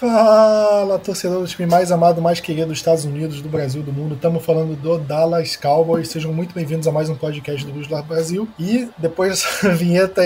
Fuck. Fala, torcedor do time mais amado, mais querido dos Estados Unidos, do Brasil, do mundo. Estamos falando do Dallas Cowboys. Sejam muito bem-vindos a mais um podcast do Blues Brasil. E depois dessa vinheta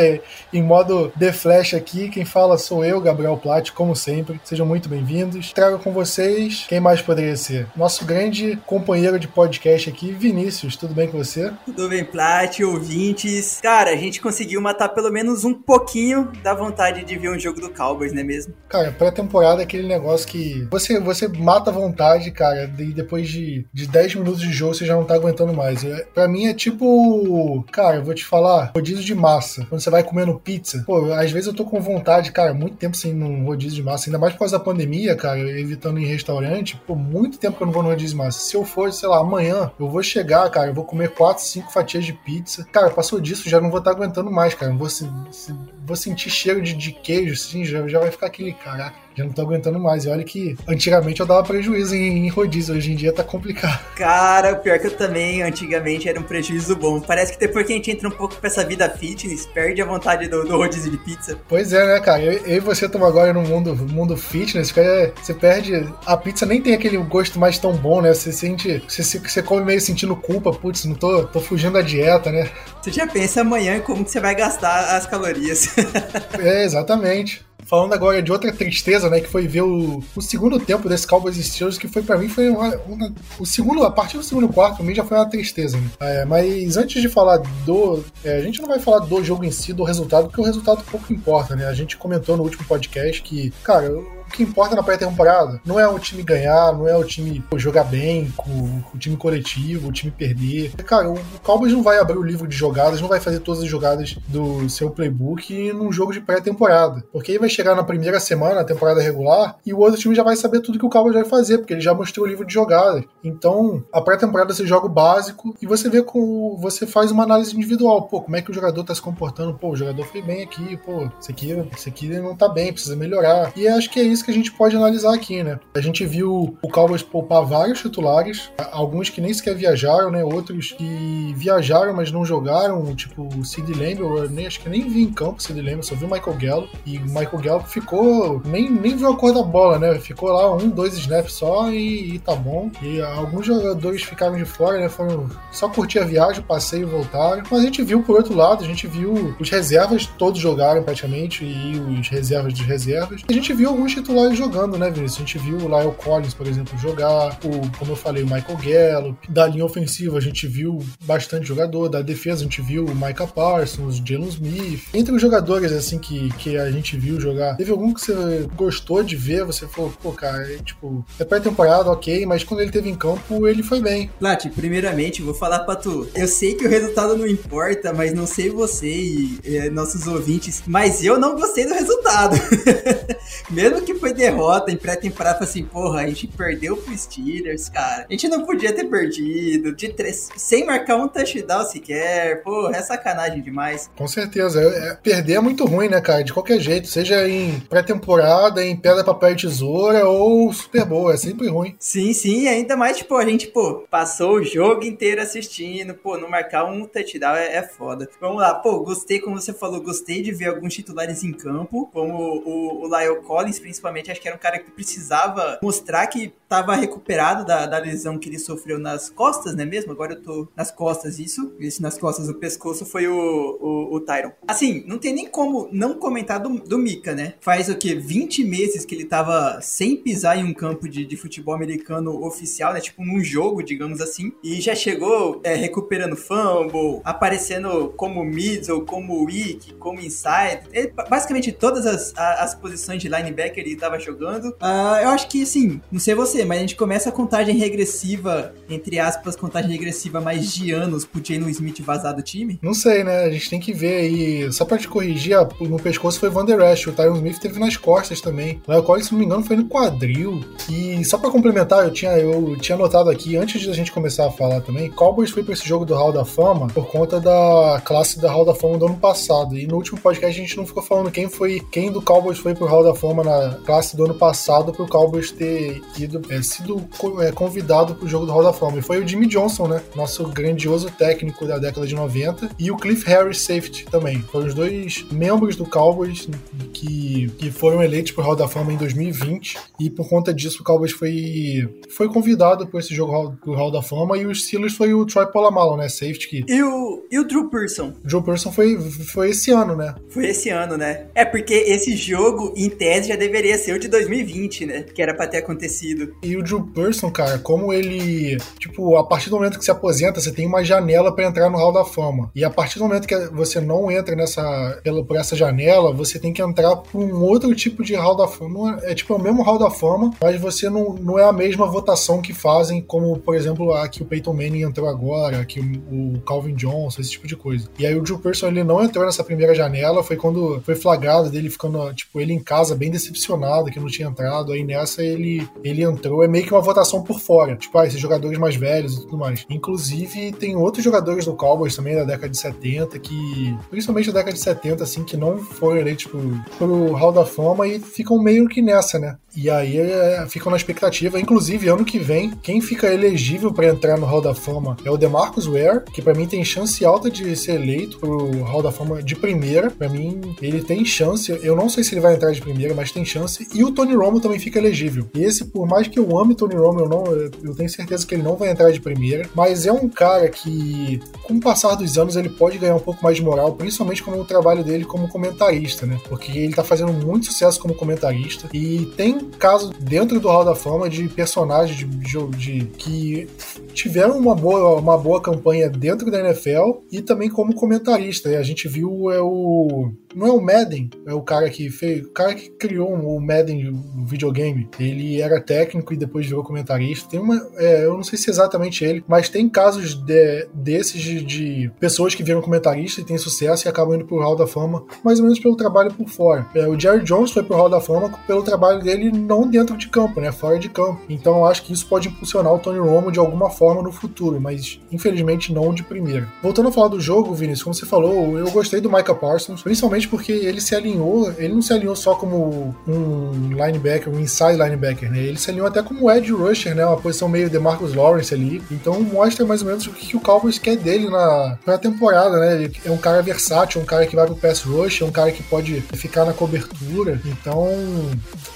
em modo The Flash aqui, quem fala sou eu, Gabriel Platt, como sempre. Sejam muito bem-vindos. Trago com vocês, quem mais poderia ser? Nosso grande companheiro de podcast aqui, Vinícius. Tudo bem com você? Tudo bem, Platt, ouvintes. Cara, a gente conseguiu matar pelo menos um pouquinho da vontade de ver um jogo do Cowboys, não é mesmo? Cara, pré-temporada aquele negócio que você, você mata a vontade, cara, e depois de, de 10 minutos de jogo você já não tá aguentando mais. É, pra mim é tipo, cara, eu vou te falar, rodízio de massa. Quando você vai comendo pizza, pô, às vezes eu tô com vontade, cara, muito tempo sem um rodízio de massa, ainda mais por causa da pandemia, cara, evitando em restaurante, pô, muito tempo que eu não vou no rodízio de massa. Se eu for, sei lá, amanhã, eu vou chegar, cara, eu vou comer 4, 5 fatias de pizza. Cara, passou disso, já não vou estar tá aguentando mais, cara. Vou, se, se, vou sentir cheiro de, de queijo, assim, já, já vai ficar aquele, caraca, já não tô aguentando mais. E olha que antigamente eu dava prejuízo em, em rodízio, hoje em dia tá complicado. Cara, pior que eu também, antigamente era um prejuízo bom. Parece que depois que a gente entra um pouco pra essa vida fitness, perde a vontade do, do rodízio de pizza. Pois é, né, cara? Eu, eu e você estamos agora no mundo, mundo fitness, cara, você perde. A pizza nem tem aquele gosto mais tão bom, né? Você sente. Você, você come meio sentindo culpa, putz, não tô, tô fugindo da dieta, né? Você já pensa amanhã em como que você vai gastar as calorias. é, exatamente falando agora de outra tristeza, né, que foi ver o, o segundo tempo desse Cowboys Steelers, que foi para mim foi uma, uma, o segundo, a partir do segundo quarto, pra mim já foi uma tristeza. Né? É, mas antes de falar do, é, a gente não vai falar do jogo em si, do resultado, porque o resultado pouco importa, né? A gente comentou no último podcast que, cara, que importa na pré-temporada não é o time ganhar, não é o time jogar bem, com o time coletivo, o time perder. Cara, o Cowboys não vai abrir o livro de jogadas, não vai fazer todas as jogadas do seu playbook num jogo de pré-temporada. Porque aí vai chegar na primeira semana, na temporada regular, e o outro time já vai saber tudo que o Cowboys vai fazer, porque ele já mostrou o livro de jogadas. Então, a pré-temporada você joga o básico e você vê com. Você faz uma análise individual. Pô, como é que o jogador tá se comportando? Pô, o jogador foi bem aqui, pô, isso aqui, isso aqui não tá bem, precisa melhorar. E acho que é isso que a gente pode analisar aqui, né? A gente viu o Cowboys poupar vários titulares, alguns que nem sequer viajaram, né? Outros que viajaram, mas não jogaram, tipo o Sid Lamb, eu nem, acho que nem vi em campo o Sid Lamb, só vi o Michael Gallup. E o Michael Gallup ficou, nem, nem viu a cor da bola, né? Ficou lá um, dois snaps só e, e tá bom. E alguns jogadores ficaram de fora, né? Foram só curtir a viagem, passeio e voltaram. Mas a gente viu por outro lado, a gente viu os reservas todos jogaram praticamente e os reservas dos reservas. A gente viu alguns titulares titulares jogando, né, Vinícius? A gente viu o Lyle Collins, por exemplo, jogar, o, como eu falei, o Michael Gallup. Da linha ofensiva, a gente viu bastante jogador. Da defesa, a gente viu o Micah Parsons, Jalen Smith. Entre os jogadores, assim, que, que a gente viu jogar, teve algum que você gostou de ver? Você falou, pô, cara, é, tipo, é pré-temporada, ok, mas quando ele teve em campo, ele foi bem. Plat, primeiramente, vou falar pra tu. Eu sei que o resultado não importa, mas não sei você e, e nossos ouvintes, mas eu não gostei do resultado. Mesmo que foi derrota em pré-temporada, assim, porra, a gente perdeu pro Steelers, cara. A gente não podia ter perdido, de três, sem marcar um touchdown sequer, porra, é sacanagem demais. Com certeza, é, é, perder é muito ruim, né, cara, de qualquer jeito, seja em pré-temporada, em pedra, papel e tesoura ou Super Bowl, é sempre ruim. Sim, sim, ainda mais, tipo, a gente, pô, passou o jogo inteiro assistindo, pô, não marcar um touchdown é, é foda. Vamos lá, pô, gostei, como você falou, gostei de ver alguns titulares em campo, como o, o Lyle Collins, principalmente acho que era um cara que precisava mostrar que estava recuperado da, da lesão que ele sofreu nas costas, né mesmo? Agora eu tô nas costas, isso. Esse nas costas, o pescoço foi o, o, o Tyron. Assim, não tem nem como não comentar do, do Mika, né? Faz o quê? 20 meses que ele tava sem pisar em um campo de, de futebol americano oficial, né? Tipo num jogo, digamos assim. E já chegou é, recuperando fumble, aparecendo como middle, como weak, como inside. Ele, basicamente todas as, as posições de linebacker ele tava jogando. Uh, eu acho que, assim, não sei você, mas a gente começa a contagem regressiva, entre aspas, contagem regressiva mais de anos pro Jalen Smith vazar do time? Não sei, né? A gente tem que ver aí. Só pra te corrigir, no pescoço foi Van Der Esch, o Tyron Smith teve nas costas também. O Leo Collins, se não me engano, foi no quadril. E só pra complementar, eu tinha, eu tinha notado aqui, antes da gente começar a falar também, Cowboys foi pra esse jogo do Hall da Fama por conta da classe da Hall da Fama do ano passado. E no último podcast a gente não ficou falando quem foi, quem do Cowboys foi pro Hall da Fama na classe do ano passado pro Cowboys ter ido, é, sido é, convidado pro jogo do Hall da Fama. E foi o Jimmy Johnson, né? Nosso grandioso técnico da década de 90. E o Cliff Harris Safety também. Foram os dois membros do Cowboys que, que foram eleitos pro Hall da Fama em 2020. E por conta disso o Cowboys foi, foi convidado por esse jogo pro Hall da Fama. E os Steelers foi o Troy Polamalu, né? Safety. Que... E, o, e o Drew Pearson? O Drew Pearson foi, foi esse ano, né? Foi esse ano, né? É porque esse jogo, em tese, já deveria ser o de 2020, né? Que era pra ter acontecido. E o Drew Pearson, cara, como ele. Tipo, a partir do momento que se aposenta, você tem uma janela para entrar no Hall da Fama. E a partir do momento que você não entra nessa, por essa janela, você tem que entrar por um outro tipo de Hall da Fama. É, é tipo o mesmo Hall da Fama, mas você não, não é a mesma votação que fazem, como, por exemplo, a que o Peyton Manning entrou agora, que o, Calvin Johnson, esse tipo de coisa. E aí o Drew Pearson ele não entrou nessa primeira janela, foi quando foi flagrado dele ficando, tipo, ele em casa bem decepcionado que não tinha entrado. Aí nessa ele, ele entrou, é meio que uma votação por fora. Tipo, ah, esses jogadores mais velhos e tudo mais. Inclusive, tem outros jogadores do Cowboys também da década de 70 que, principalmente da década de 70, assim, que não foram eleitos pro, pro Hall da Fama e ficam meio que nessa, né? E aí é, ficam na expectativa. Inclusive, ano que vem, quem fica elegível para entrar no Hall da Fama é o DeMarcus Ware, que para mim tem chance alta de ser eleito pro Hall da Fama de primeira. Para mim, ele tem chance. Eu não sei se ele vai entrar de primeira, mas tem chance. E o Tony Romo também fica elegível. E esse, por mais que eu ame Tony Romo, eu, não, eu tenho certeza que ele não vai entrar de primeira. Mas é um cara que, com o passar dos anos, ele pode ganhar um pouco mais de moral, principalmente com o trabalho dele como comentarista, né? Porque ele tá fazendo muito sucesso como comentarista. E tem caso dentro do Hall da Fama de personagens de, de, de, que tiveram uma boa, uma boa campanha dentro da NFL e também como comentarista. E a gente viu é o não é o Madden, é o cara que fez, o cara que criou o Madden, o videogame. Ele era técnico e depois virou comentarista. Tem uma, é, eu não sei se é exatamente ele, mas tem casos de, desses de, de, pessoas que viram comentarista e têm sucesso e acabam indo pro Hall da Fama, mais ou menos pelo trabalho por fora. É, o Jerry Jones foi pro Hall da Fama pelo trabalho dele não dentro de campo, né, fora de campo. Então eu acho que isso pode impulsionar o Tony Romo de alguma forma no futuro, mas infelizmente não de primeira. Voltando a falar do jogo, Vinícius, como você falou, eu gostei do Micah Parsons, principalmente principalmente porque ele se alinhou, ele não se alinhou só como um linebacker, um inside linebacker, né? Ele se alinhou até como edge rusher, né? Uma posição meio de Marcus Lawrence ali. Então mostra mais ou menos o que o Cowboys quer dele na, na temporada, né? Ele é um cara versátil, um cara que vai pro pass rush, é um cara que pode ficar na cobertura. Então,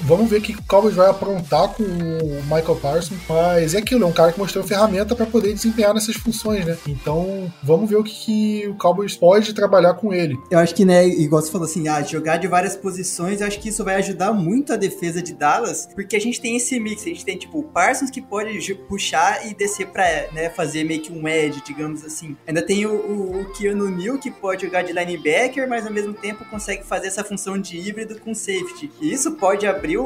vamos ver o que o Cowboys vai aprontar com o Michael Parsons. Mas é aquilo, é um cara que mostrou ferramenta para poder desempenhar nessas funções, né? Então, vamos ver o que, que o Cowboys pode trabalhar com ele. Eu acho que, né, igual você falou assim, ah, jogar de várias posições, acho que isso vai ajudar muito a defesa de Dallas, porque a gente tem esse mix, a gente tem tipo o Parsons que pode puxar e descer pra né, fazer meio que um edge, digamos assim. Ainda tem o, o, o Keanu Neal que pode jogar de linebacker, mas ao mesmo tempo consegue fazer essa função de híbrido com safety. E isso pode abrir o,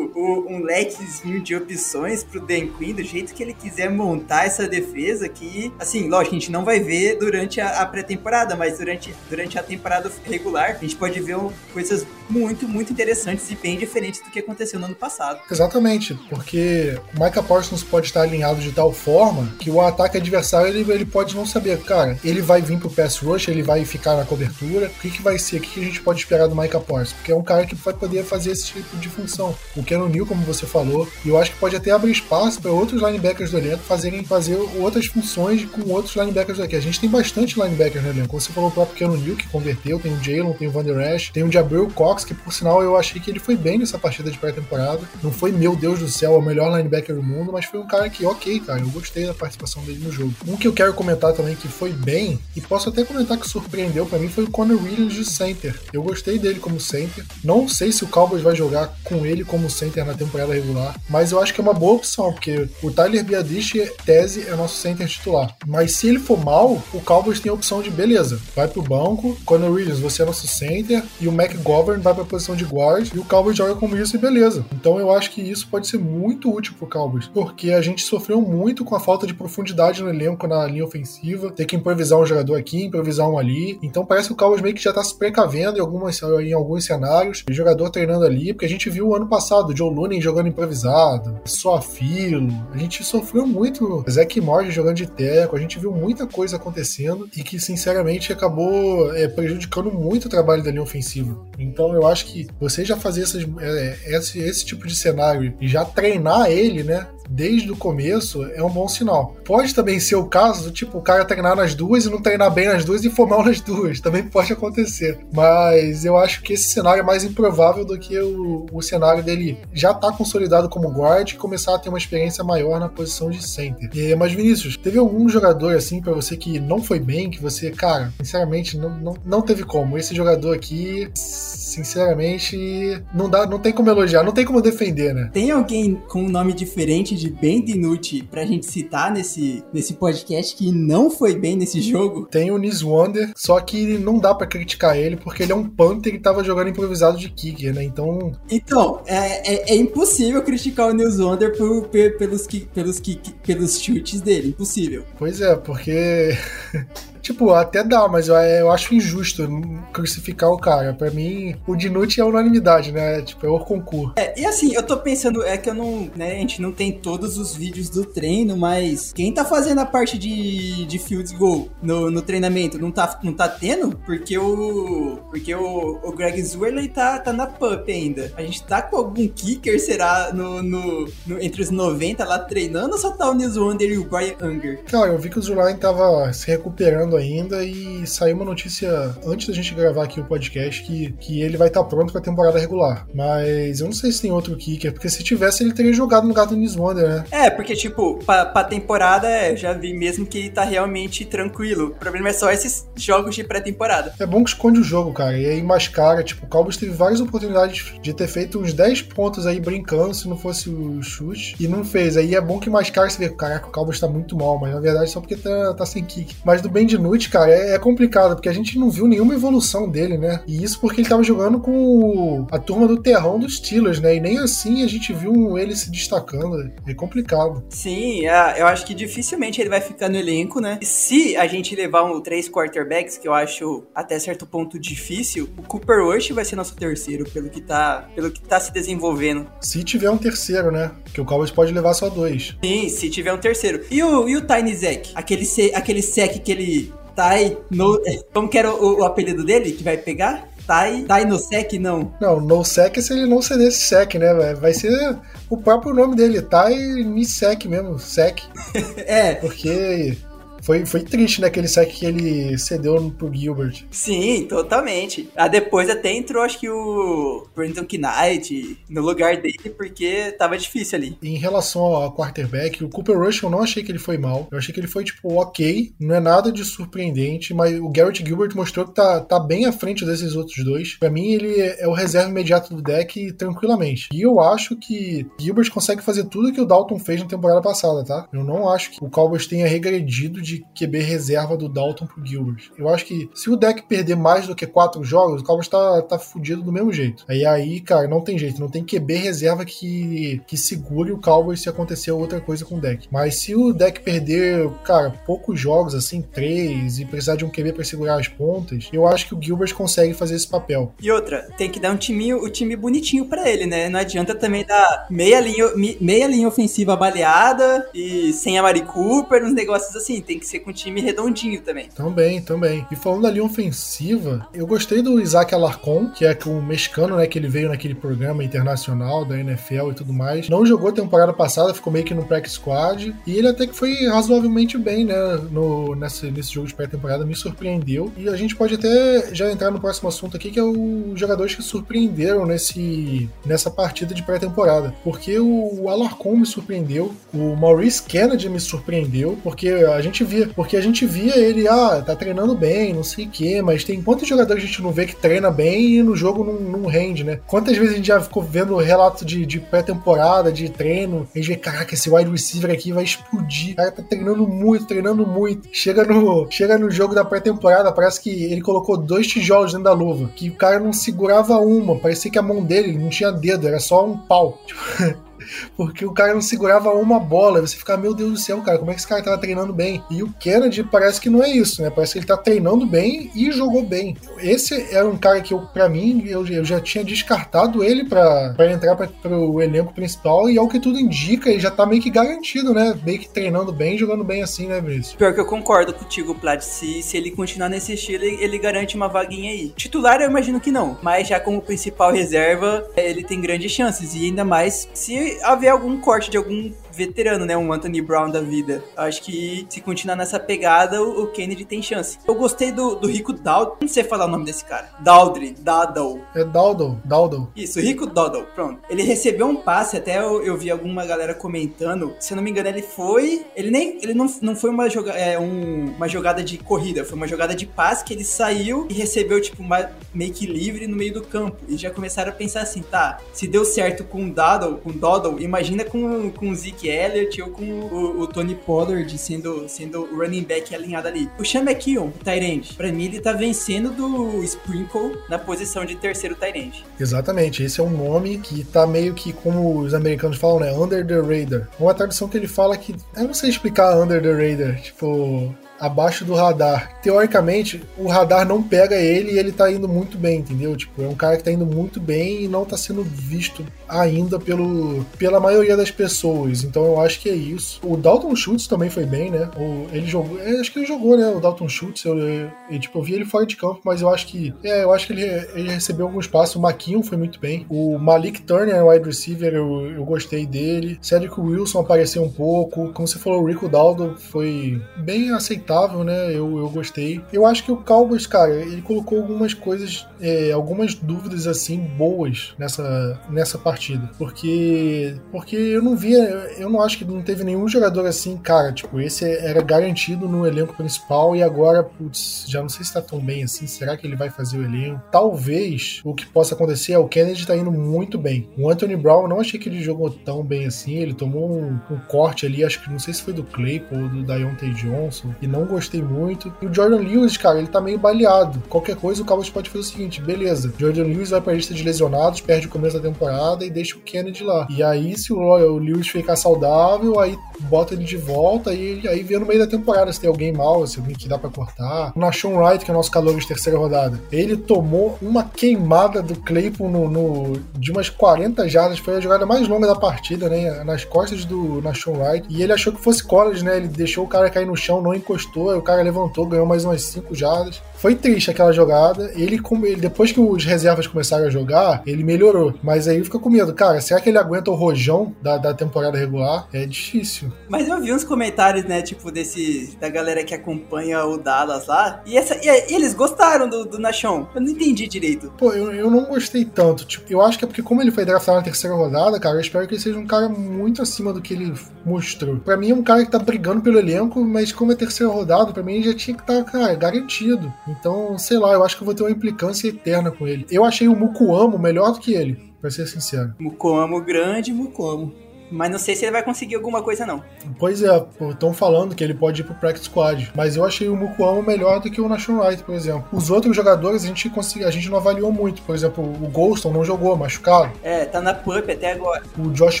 o, um lequezinho de opções pro Dan Quinn, do jeito que ele quiser montar essa defesa, que, assim, lógico, a gente não vai ver durante a, a pré-temporada, mas durante, durante a temporada regular, a gente pode ver coisas muito, muito interessantes e bem diferentes do que aconteceu no ano passado. Exatamente, porque o Micah Parsons pode estar alinhado de tal forma que o ataque adversário ele, ele pode não saber, cara, ele vai vir pro pass rush, ele vai ficar na cobertura, o que, que vai ser, o que, que a gente pode esperar do Micah Parsons? Porque é um cara que vai poder fazer esse tipo de função. O Keanu Neal, como você falou, e eu acho que pode até abrir espaço para outros linebackers do elenco fazerem fazer outras funções com outros linebackers aqui. A gente tem bastante linebackers no elenco. Você falou, o próprio Keanu Neal, que converteu, tem o Jalen, tem o Van Der Esch, tem o Jabril Cox, que por sinal eu achei que ele foi bem nessa partida de pré-temporada. Não foi, meu Deus do céu, o melhor linebacker do mundo, mas foi um cara que, ok, cara, eu gostei da participação dele no jogo. Um que eu quero comentar também que foi bem, e posso até comentar que surpreendeu para mim, foi o Conor Williams de center. Eu gostei dele como center. Não sei se o Cowboys vai jogar com ele como center na temporada regular, mas eu acho que é uma boa opção, porque o Tyler Biadish, tese, é nosso center titular. Mas se ele for mal, o Cowboys tem a opção de, beleza, vai pro banco, Conor Williams, você é nosso center, e o McGovern vai pra posição de guard e o Cowboys joga como isso e beleza. Então eu acho que isso pode ser muito útil pro Cowboys, porque a gente sofreu muito com a falta de profundidade no elenco na linha ofensiva, ter que improvisar um jogador aqui, improvisar um ali. Então parece que o Cowboys meio que já tá se precavendo em, algumas, em alguns cenários, o jogador treinando ali, porque a gente viu o ano passado o Joe Looney jogando improvisado, só filo. A gente sofreu muito, Zach Morgan jogando de teco, a gente viu muita coisa acontecendo e que sinceramente acabou é, prejudicando muito o trabalho trabalho da linha ofensiva. Então eu acho que você já fazer essas, é, esse, esse tipo de cenário e já treinar ele, né? Desde o começo é um bom sinal. Pode também ser o caso do tipo o cara treinar nas duas e não treinar bem nas duas e for mal nas duas. Também pode acontecer. Mas eu acho que esse cenário é mais improvável do que o, o cenário dele já estar tá consolidado como guard e começar a ter uma experiência maior na posição de center. E, mas Vinícius, teve algum jogador assim para você que não foi bem, que você, cara, sinceramente não, não, não teve como. Esse jogador aqui, sinceramente, não dá, não tem como elogiar, não tem como defender, né? Tem alguém com um nome diferente de bem Dinucci pra gente citar nesse, nesse podcast que não foi bem nesse jogo? Tem o Nis Wonder, só que não dá para criticar ele porque ele é um punter e tava jogando improvisado de kicker, né? Então. Então, é, é, é impossível criticar o Nils Wonder por, por, pelos, pelos, pelos chutes dele. Impossível. Pois é, porque. Tipo, até dá, mas eu, eu acho injusto crucificar o cara. Pra mim, o Dinucci é unanimidade, né? Tipo, é o concurso. É, e assim, eu tô pensando, é que eu não, né, a gente não tem todos os vídeos do treino, mas quem tá fazendo a parte de, de field goal no, no treinamento não tá, não tá tendo? Porque o, porque o, o Greg Zwirley tá, tá na pup ainda. A gente tá com algum kicker, será, no, no, no entre os 90 lá treinando ou só tá o Nils Wonder e o Brian Unger? Cara, eu vi que o Zulain tava se recuperando ainda e saiu uma notícia antes da gente gravar aqui o podcast que, que ele vai estar tá pronto pra temporada regular. Mas eu não sei se tem outro kicker, porque se tivesse ele teria jogado no do Nis Wonder, né? É, porque tipo, pra, pra temporada é, já vi mesmo que tá realmente tranquilo. O problema é só esses jogos de pré-temporada. É bom que esconde o jogo, cara, e aí mascara. Tipo, o Cowboys teve várias oportunidades de ter feito uns 10 pontos aí brincando se não fosse o chute e não fez. Aí é bom que mascara você vê, caraca, o Cowboys tá muito mal, mas na verdade só porque tá, tá sem kick. Mas do bem de Knut, cara, é, é, complicado, porque a gente não viu nenhuma evolução dele, né? E isso porque ele tava jogando com a turma do terrão dos Steelers, né? E nem assim a gente viu ele se destacando. É complicado. Sim, é, eu acho que dificilmente ele vai ficar no elenco, né? E se a gente levar um três quarterbacks, que eu acho até certo ponto difícil, o Cooper Rush vai ser nosso terceiro, pelo que tá, pelo que tá se desenvolvendo. Se tiver um terceiro, né? Que o Cowboys pode levar só dois. Sim, se tiver um terceiro. E o, e o Tiny Zack? Aquele, aquele sec que ele Tai no. Como que era o, o apelido dele que vai pegar? Tai, tai no sec, não. Não, no sec é se ele não ser nesse sec, né? Vai ser o próprio nome dele, Tai Nisec mesmo, sec. é. Porque foi, foi triste, né? Aquele saque que ele cedeu pro Gilbert. Sim, totalmente. Ah, depois até entrou, acho que o Brandon Knight no lugar dele, porque tava difícil ali. Em relação ao quarterback, o Cooper Rush eu não achei que ele foi mal. Eu achei que ele foi, tipo, ok. Não é nada de surpreendente, mas o Garrett Gilbert mostrou que tá, tá bem à frente desses outros dois. Para mim, ele é o reserva imediato do deck tranquilamente. E eu acho que Gilbert consegue fazer tudo que o Dalton fez na temporada passada, tá? Eu não acho que o Cowboys tenha regredido de de QB reserva do Dalton pro Gilbert. Eu acho que se o deck perder mais do que quatro jogos, o Cowboys tá, tá fudido do mesmo jeito. Aí, aí, cara, não tem jeito. Não tem QB reserva que, que segure o Cowboys se acontecer outra coisa com o deck. Mas se o deck perder, cara, poucos jogos, assim, três, e precisar de um QB para segurar as pontas, eu acho que o Gilbert consegue fazer esse papel. E outra, tem que dar um time, o um time bonitinho para ele, né? Não adianta também dar meia linha, meia linha ofensiva baleada e sem a Mari Cooper, uns negócios assim. Tem que que ser com um time redondinho também. Também, também. E falando ali ofensiva, eu gostei do Isaac Alarcon, que é o mexicano, né, que ele veio naquele programa internacional da NFL e tudo mais. Não jogou temporada passada, ficou meio que no practice squad, e ele até que foi razoavelmente bem, né, no, nesse, nesse jogo de pré-temporada, me surpreendeu. E a gente pode até já entrar no próximo assunto aqui, que é os jogadores que surpreenderam nesse, nessa partida de pré-temporada. Porque o Alarcon me surpreendeu, o Maurice Kennedy me surpreendeu, porque a gente viu Porque a gente via ele, ah, tá treinando bem, não sei o quê, mas tem quantos jogadores a gente não vê que treina bem e no jogo não, não rende, né? Quantas vezes a gente já ficou vendo relato de, de pré-temporada, de treino, a gente vê, caraca, esse wide receiver aqui vai explodir. O cara tá treinando muito, treinando muito. Chega no, chega no jogo da pré-temporada, parece que ele colocou dois tijolos dentro da luva, que o cara não segurava uma, parecia que a mão dele não tinha dedo, era só um pau. Tipo, porque o cara não segurava uma bola. Você fica, meu Deus do céu, cara, como é que esse cara tava treinando bem? E o Kennedy parece que não é isso, né? Parece que ele tá treinando bem e jogou bem. Esse era um cara que, eu, pra mim, eu, eu já tinha descartado ele pra entrar pra, pro elenco principal e ao que tudo indica, ele já tá meio que garantido, né? Meio que treinando bem, jogando bem assim, né, Vinícius? Pior que eu concordo contigo, Plat. Se, se ele continuar nesse estilo, ele, ele garante uma vaguinha aí. Titular, eu imagino que não. Mas já como principal reserva, ele tem grandes chances. E ainda mais se haver algum corte de algum veterano, né? Um Anthony Brown da vida. Acho que se continuar nessa pegada, o Kennedy tem chance. Eu gostei do, do Rico Dowd. Não sei falar o nome desse cara. Dowdry, Daddle. É Dowdle, Dowdle. Isso, Rico Dowdle, pronto. Ele recebeu um passe, até eu, eu, vi alguma galera comentando. Se eu não me engano, ele foi. Ele nem. Ele não, não foi uma, joga, é, um, uma jogada de corrida, foi uma jogada de passe que ele saiu e recebeu, tipo, uma, meio que livre no meio do campo. E já começaram a pensar assim, tá, se deu certo com o Daddle, com o Doddle, imagina com, com o Zeke Elliott ou com o, o, Tony Pollard sendo, sendo o running back alinhado ali. O Sean McKeon, o Tyrande, pra mim ele tá vencendo do Sprinkle na posição de terceiro Tyrande. Exatamente, esse é um nome que tá meio que, como os americanos falam, né, under the radar. Uma tradução que ele fala que, eu não sei explicar under the radar, tipo, abaixo do radar. Teoricamente, o radar não pega ele e ele tá indo muito bem, entendeu? Tipo, é um cara que tá indo muito bem e não tá sendo visto ainda pelo, pela maioria das pessoas. Então eu acho que é isso. O Dalton Schultz também foi bem, né? O, ele jogou, é, acho que ele jogou, né? O Dalton Schultz, eu, eu, eu, tipo, eu vi ele fora de campo, mas eu acho que, é, eu acho que ele, ele recebeu algum espaço. O Maquinho foi muito bem. O Malik Turner, wide receiver, eu, eu gostei dele. Cedric Wilson apareceu um pouco. Como você falou, o Rico Daldo foi bem aceitável, né? Eu, eu gostei. Eu acho que o Cowboys, cara, ele colocou algumas coisas, é, algumas dúvidas assim boas nessa, nessa partida. Porque porque eu não via, eu não acho que não teve nenhum jogador assim, cara, tipo, esse era garantido no elenco principal e agora, putz, já não sei se tá tão bem assim, será que ele vai fazer o elenco? Talvez o que possa acontecer é o Kennedy tá indo muito bem. O Anthony Brown, eu não achei que ele jogou tão bem assim, ele tomou um, um corte ali, acho que não sei se foi do Claypool ou do Dionte Johnson, e não gostei muito. E o Jordan Lewis, cara, ele tá meio baleado. Qualquer coisa o Cowboys pode fazer o seguinte, beleza, Jordan Lewis vai pra lista de lesionados, perde o começo da temporada e deixa o Kennedy lá. E aí, se o, Lewis ficar saudável, aí bota ele de volta e aí vê no meio da temporada se tem alguém mal, se alguém que dá para cortar. O Nashon Wright, que é o nosso calor de terceira rodada, ele tomou uma queimada do Claypool no, no, de umas 40 jardas, foi a jogada mais longa da partida, né? Nas costas do Nashon Wright. E ele achou que fosse college, né? Ele deixou o cara cair no chão, não encostou, aí o cara levantou, ganhou mais umas 5 jardas. Foi triste aquela jogada. Ele, ele, depois que os reservas começaram a jogar, ele melhorou. Mas aí fica com medo. Cara, será que ele aguenta o rojão da, da temporada regular? É difícil. Mas eu vi uns comentários, né, tipo, desse. da galera que acompanha o Dallas lá. E, essa, e, eles gostaram do, do Nashon. Eu não entendi direito. Pô, eu, eu não gostei tanto. Tipo, eu acho que é porque, como ele foi draftado na terceira rodada, cara, eu espero que ele seja um cara muito acima do que ele mostrou. Pra mim é um cara que tá brigando pelo elenco, mas como é terceira rodada, pra mim já tinha que estar, tá, cara, garantido. Então, sei lá, eu acho que eu vou ter uma implicância eterna com ele. Eu achei o Mukuamo melhor do que ele, pra ser sincero. Mukuamo grande, Mukuamo. Mas não sei se ele vai conseguir alguma coisa, não. Pois é, estão falando que ele pode ir pro Practice Squad. Mas eu achei o Mukuamo melhor do que o Nation Wright, por exemplo. Os outros jogadores a gente, consegui, a gente não avaliou muito. Por exemplo, o Golston não jogou, machucado. É, tá na PUP até agora. O Josh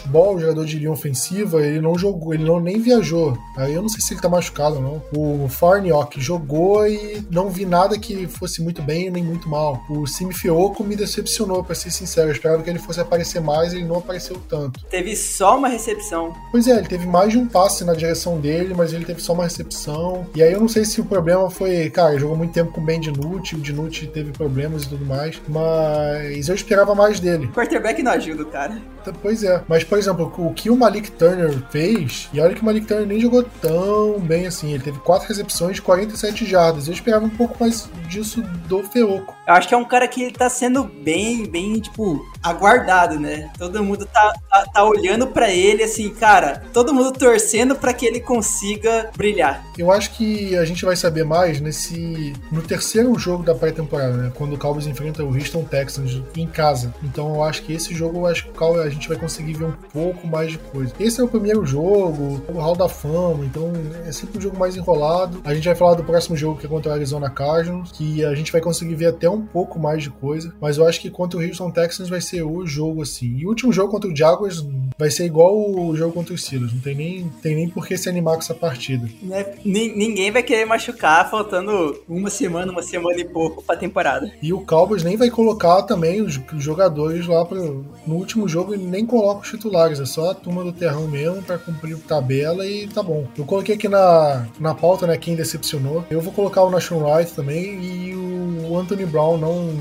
Ball, jogador de linha ofensiva, ele não jogou, ele não nem viajou. Aí eu não sei se ele tá machucado ou não. O Farniok jogou e não vi nada que fosse muito bem nem muito mal. O Simi Fioco me decepcionou, pra ser sincero. Eu esperava que ele fosse aparecer mais, ele não apareceu tanto. Teve só uma uma recepção. Pois é, ele teve mais de um passe na direção dele, mas ele teve só uma recepção. E aí eu não sei se o problema foi, cara, jogou muito tempo com o Ben Dinucci, o Dinucci teve problemas e tudo mais, mas eu esperava mais dele. O quarterback não ajuda cara. Pois é, mas por exemplo, o que o Malik Turner fez, e olha que o Malik Turner nem jogou tão bem assim, ele teve quatro recepções de 47 jardas. Eu esperava um pouco mais disso do Feoco. Eu acho que é um cara que tá sendo bem, bem, tipo, aguardado, né? Todo mundo tá, tá, tá olhando para ele, assim, cara, todo mundo torcendo para que ele consiga brilhar. Eu acho que a gente vai saber mais nesse. no terceiro jogo da pré-temporada, né? Quando o Cowboys enfrenta o Houston Texans em casa. Então eu acho que esse jogo eu acho que a gente vai conseguir ver um pouco mais de coisa. Esse é o primeiro jogo, o Hall da Fama, então é sempre um jogo mais enrolado. A gente vai falar do próximo jogo que é contra o Arizona Cardinals, que a gente vai conseguir ver até um pouco mais de coisa. Mas eu acho que contra o Houston Texans vai ser o jogo assim. E o último jogo contra o Jaguars vai ser igual o jogo contra os Steelers. Não tem nem, tem nem por que se animar com essa partida. Né? Ninguém vai querer machucar faltando uma semana, uma semana e pouco pra temporada. E o Cowboys nem vai colocar também os, jogadores lá pro, no último jogo, nem coloca os titulares, é só a turma do terrão mesmo pra cumprir tabela e tá bom. Eu coloquei aqui na, na pauta, né, quem decepcionou. Eu vou colocar o Nation Wright também e o Anthony Brown não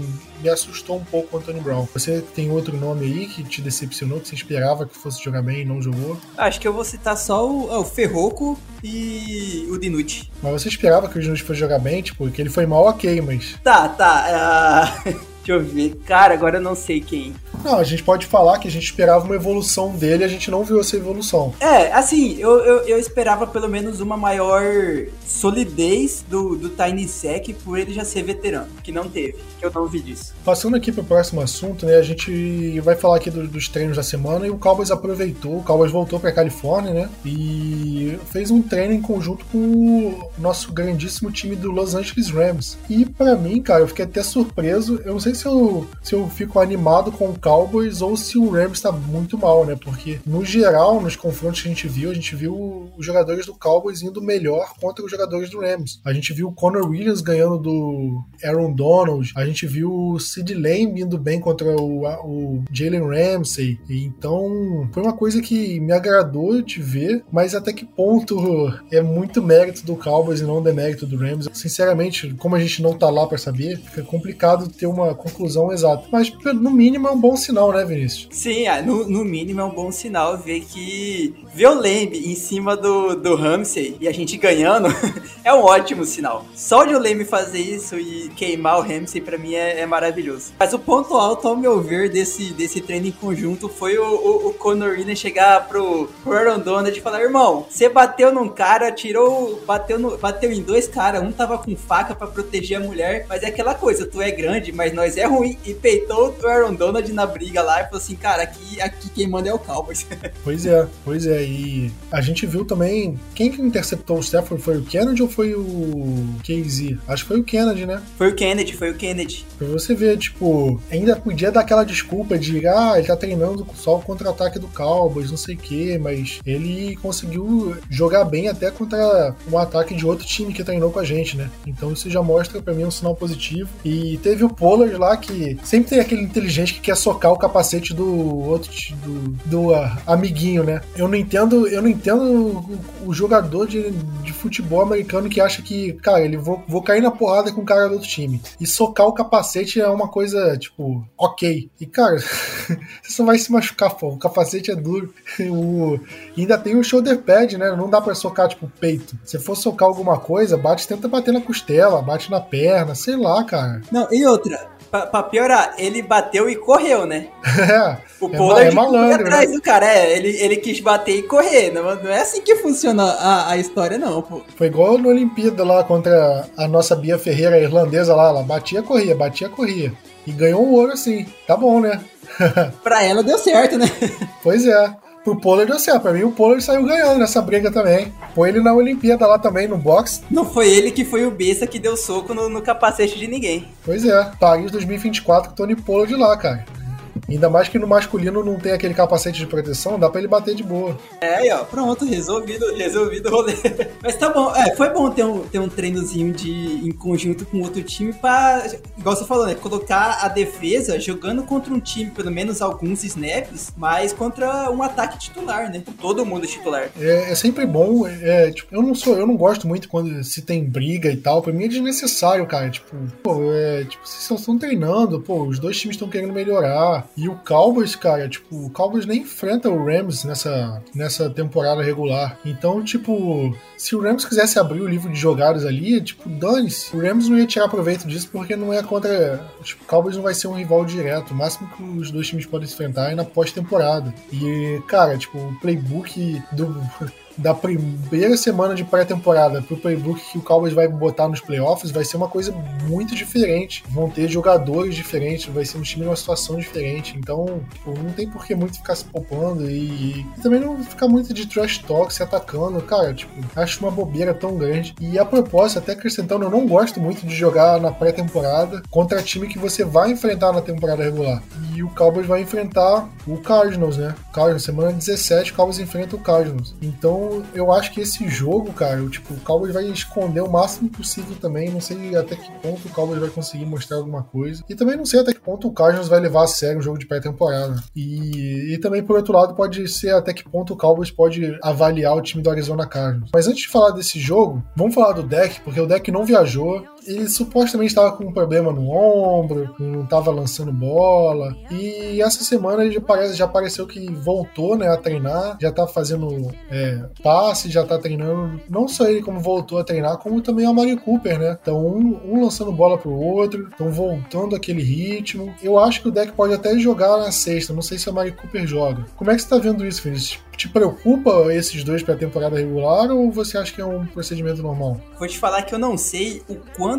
me assustou um pouco o Anthony Brown. Você tem outro nome aí que te decepcionou, que você esperava que fosse jogar bem e não jogou? Acho que eu vou citar só o, é, o Ferroco e o Dinucci. Mas você esperava que o Dinucci fosse jogar bem? Tipo, que ele foi mal, ok, mas... Tá, tá. Uh... Deixa eu ver. Cara, agora eu não sei quem. Não, a gente pode falar que a gente esperava uma evolução dele e a gente não viu essa evolução. É, assim, eu, eu, eu esperava pelo menos uma maior solidez do, do Tiny Sec por ele já ser veterano, que não teve, eu não vi disso. Passando aqui para o próximo assunto, né, a gente vai falar aqui do, dos treinos da semana e o Cowboys aproveitou, o Cowboys voltou para Califórnia, né, e fez um treino em conjunto com o nosso grandíssimo time do Los Angeles Rams. E para mim, cara, eu fiquei até surpreso, eu não sei se eu, se eu fico animado com o Cowboys ou se o Rams está muito mal, né, porque no geral, nos confrontos que a gente viu, a gente viu os jogadores do Cowboys indo melhor contra os jogadores do Rams. A gente viu o Connor Williams ganhando do Aaron Donald, a gente viu o Sid Lamb indo bem contra o, o Jalen Ramsey. Então, foi uma coisa que me agradou de ver, mas até que ponto é muito mérito do Cowboys e não demérito do Rams. Sinceramente, como a gente não tá lá para saber, fica complicado ter uma conclusão exata. Mas, no mínimo, é um bom sinal, né, Vinícius? Sim, é, no, no mínimo é um bom sinal ver que ver o Lamb em cima do, do Ramsey e a gente ganhando é um ótimo sinal. Só de o Leme fazer isso e queimar o Ramsey para mim é, é, maravilhoso. Mas o ponto alto, ao meu ver, desse, desse treino em conjunto foi o, o, o Conor chegar pro, pro Aaron Donald e falar: irmão, você bateu num cara, tirou, bateu, no, bateu em dois caras, um tava com faca para proteger a mulher, mas é aquela coisa, tu é grande, mas nós é ruim. E peitou o Aaron Donald na briga lá e falou assim: cara, aqui, aqui quem manda é o Cowboys. Pois é, pois é. E a gente viu também quem que interceptou o Stafford foi o Kennedy ou foi o KZ? Acho que foi o Kennedy, né? Foi o Kennedy, foi o Kennedy. Pra você ver, tipo, ainda podia dar aquela desculpa de, ah, ele tá treinando só o contra-ataque do Cowboys, não sei o quê, mas ele conseguiu jogar bem até contra um ataque de outro time que treinou com a gente, né? Então isso já mostra pra mim um sinal positivo. E teve o Pollard lá que sempre tem aquele inteligente que quer socar o capacete do outro do, do uh, amiguinho, né? Eu não entendo, eu não entendo o, o jogador de, de futebol americano que acha que, cara, ele vou, vou cair na porrada com o cara do outro time. E socar o capacete é uma coisa, tipo, ok. E, cara, você só vai se machucar, pô. O capacete é duro. O, ainda tem o shoulder pad, né? Não dá pra socar, tipo, peito. Se for socar alguma coisa, bate, tenta bater na costela, bate na perna, sei lá, cara. Não, e outra, pra, pra piorar, ele bateu e correu, né? É. O é Pollard é malandro, atrás né? do cara. É, ele, ele quis bater e correr. Não, não é assim que funciona a, a história, não, pô. Foi igual no Olimpíada lá contra a nossa Bia Ferreira, a irlandesa lá. Ela batia, corria, batia, corria. E ganhou o ouro assim. Tá bom, né? pra ela deu certo, né? Pois é. Pro Pollard deu certo. Pra mim, o Pollard saiu ganhando nessa briga também. Foi ele na Olimpíada lá também, no boxe. Não foi ele que foi o besta que deu soco no, no capacete de ninguém. Pois é. Paris 2024 Tony Pollard lá, cara. Ainda mais que no masculino não tem aquele capacete de proteção, dá pra ele bater de boa. É, aí, ó, pronto, resolvido, resolvido o rolê. Mas tá bom, é, foi bom ter um, ter um treinozinho de, em conjunto com outro time pra, igual você falou, né, colocar a defesa jogando contra um time, pelo menos alguns snaps, mas contra um ataque titular, né, todo mundo titular. É, é sempre bom, é, tipo, eu não sou, eu não gosto muito quando se tem briga e tal, pra mim é desnecessário, cara, tipo, pô, é, tipo, vocês estão treinando, pô, os dois times estão querendo melhorar, e o Cowboys, cara, tipo, o Cowboys nem enfrenta o Rams nessa, nessa temporada regular. Então, tipo, se o Rams quisesse abrir o livro de jogados ali, tipo, dane-se. O Rams não ia tirar proveito disso porque não é contra. Tipo, o Cowboys não vai ser um rival direto. O máximo que os dois times podem enfrentar é na pós-temporada. E, cara, tipo, o playbook do da primeira semana de pré-temporada pro playbook que o Cowboys vai botar nos playoffs vai ser uma coisa muito diferente. Vão ter jogadores diferentes, vai ser um time numa situação diferente. Então, tipo, não tem por que muito ficar se poupando e, e, também não ficar muito de trash talk se atacando. Cara, tipo, acho uma bobeira tão grande. E a propósito, até acrescentando, eu não gosto muito de jogar na pré-temporada contra time que você vai enfrentar na temporada regular. E o Cowboys vai enfrentar o Cardinals, né? Cardinals, semana 17, o Cowboys enfrenta o Cardinals. Então, eu acho que esse jogo, cara, tipo, o Cowboys vai esconder o máximo possível também. Não sei até que ponto o Cowboys vai conseguir mostrar alguma coisa. E também não sei até que ponto o Cardinals vai levar a sério um jogo de pré-temporada. E, e também, por outro lado, pode ser até que ponto o Cowboys pode avaliar o time do Arizona Cardinals. Mas antes de falar desse jogo, vamos falar do deck, porque o deck não viajou ele supostamente estava com um problema no ombro, não estava lançando bola. E essa semana ele já, parece, já apareceu que voltou né, a treinar, já está fazendo é, passe, já está treinando. Não só ele como voltou a treinar, como também a Mario Cooper, né? Então, um, um lançando bola pro outro, estão voltando aquele ritmo. Eu acho que o deck pode até jogar na sexta, não sei se a Mario Cooper joga. Como é que você está vendo isso, Feliz? Te preocupa esses dois para a temporada regular ou você acha que é um procedimento normal? Vou te falar que eu não sei o quanto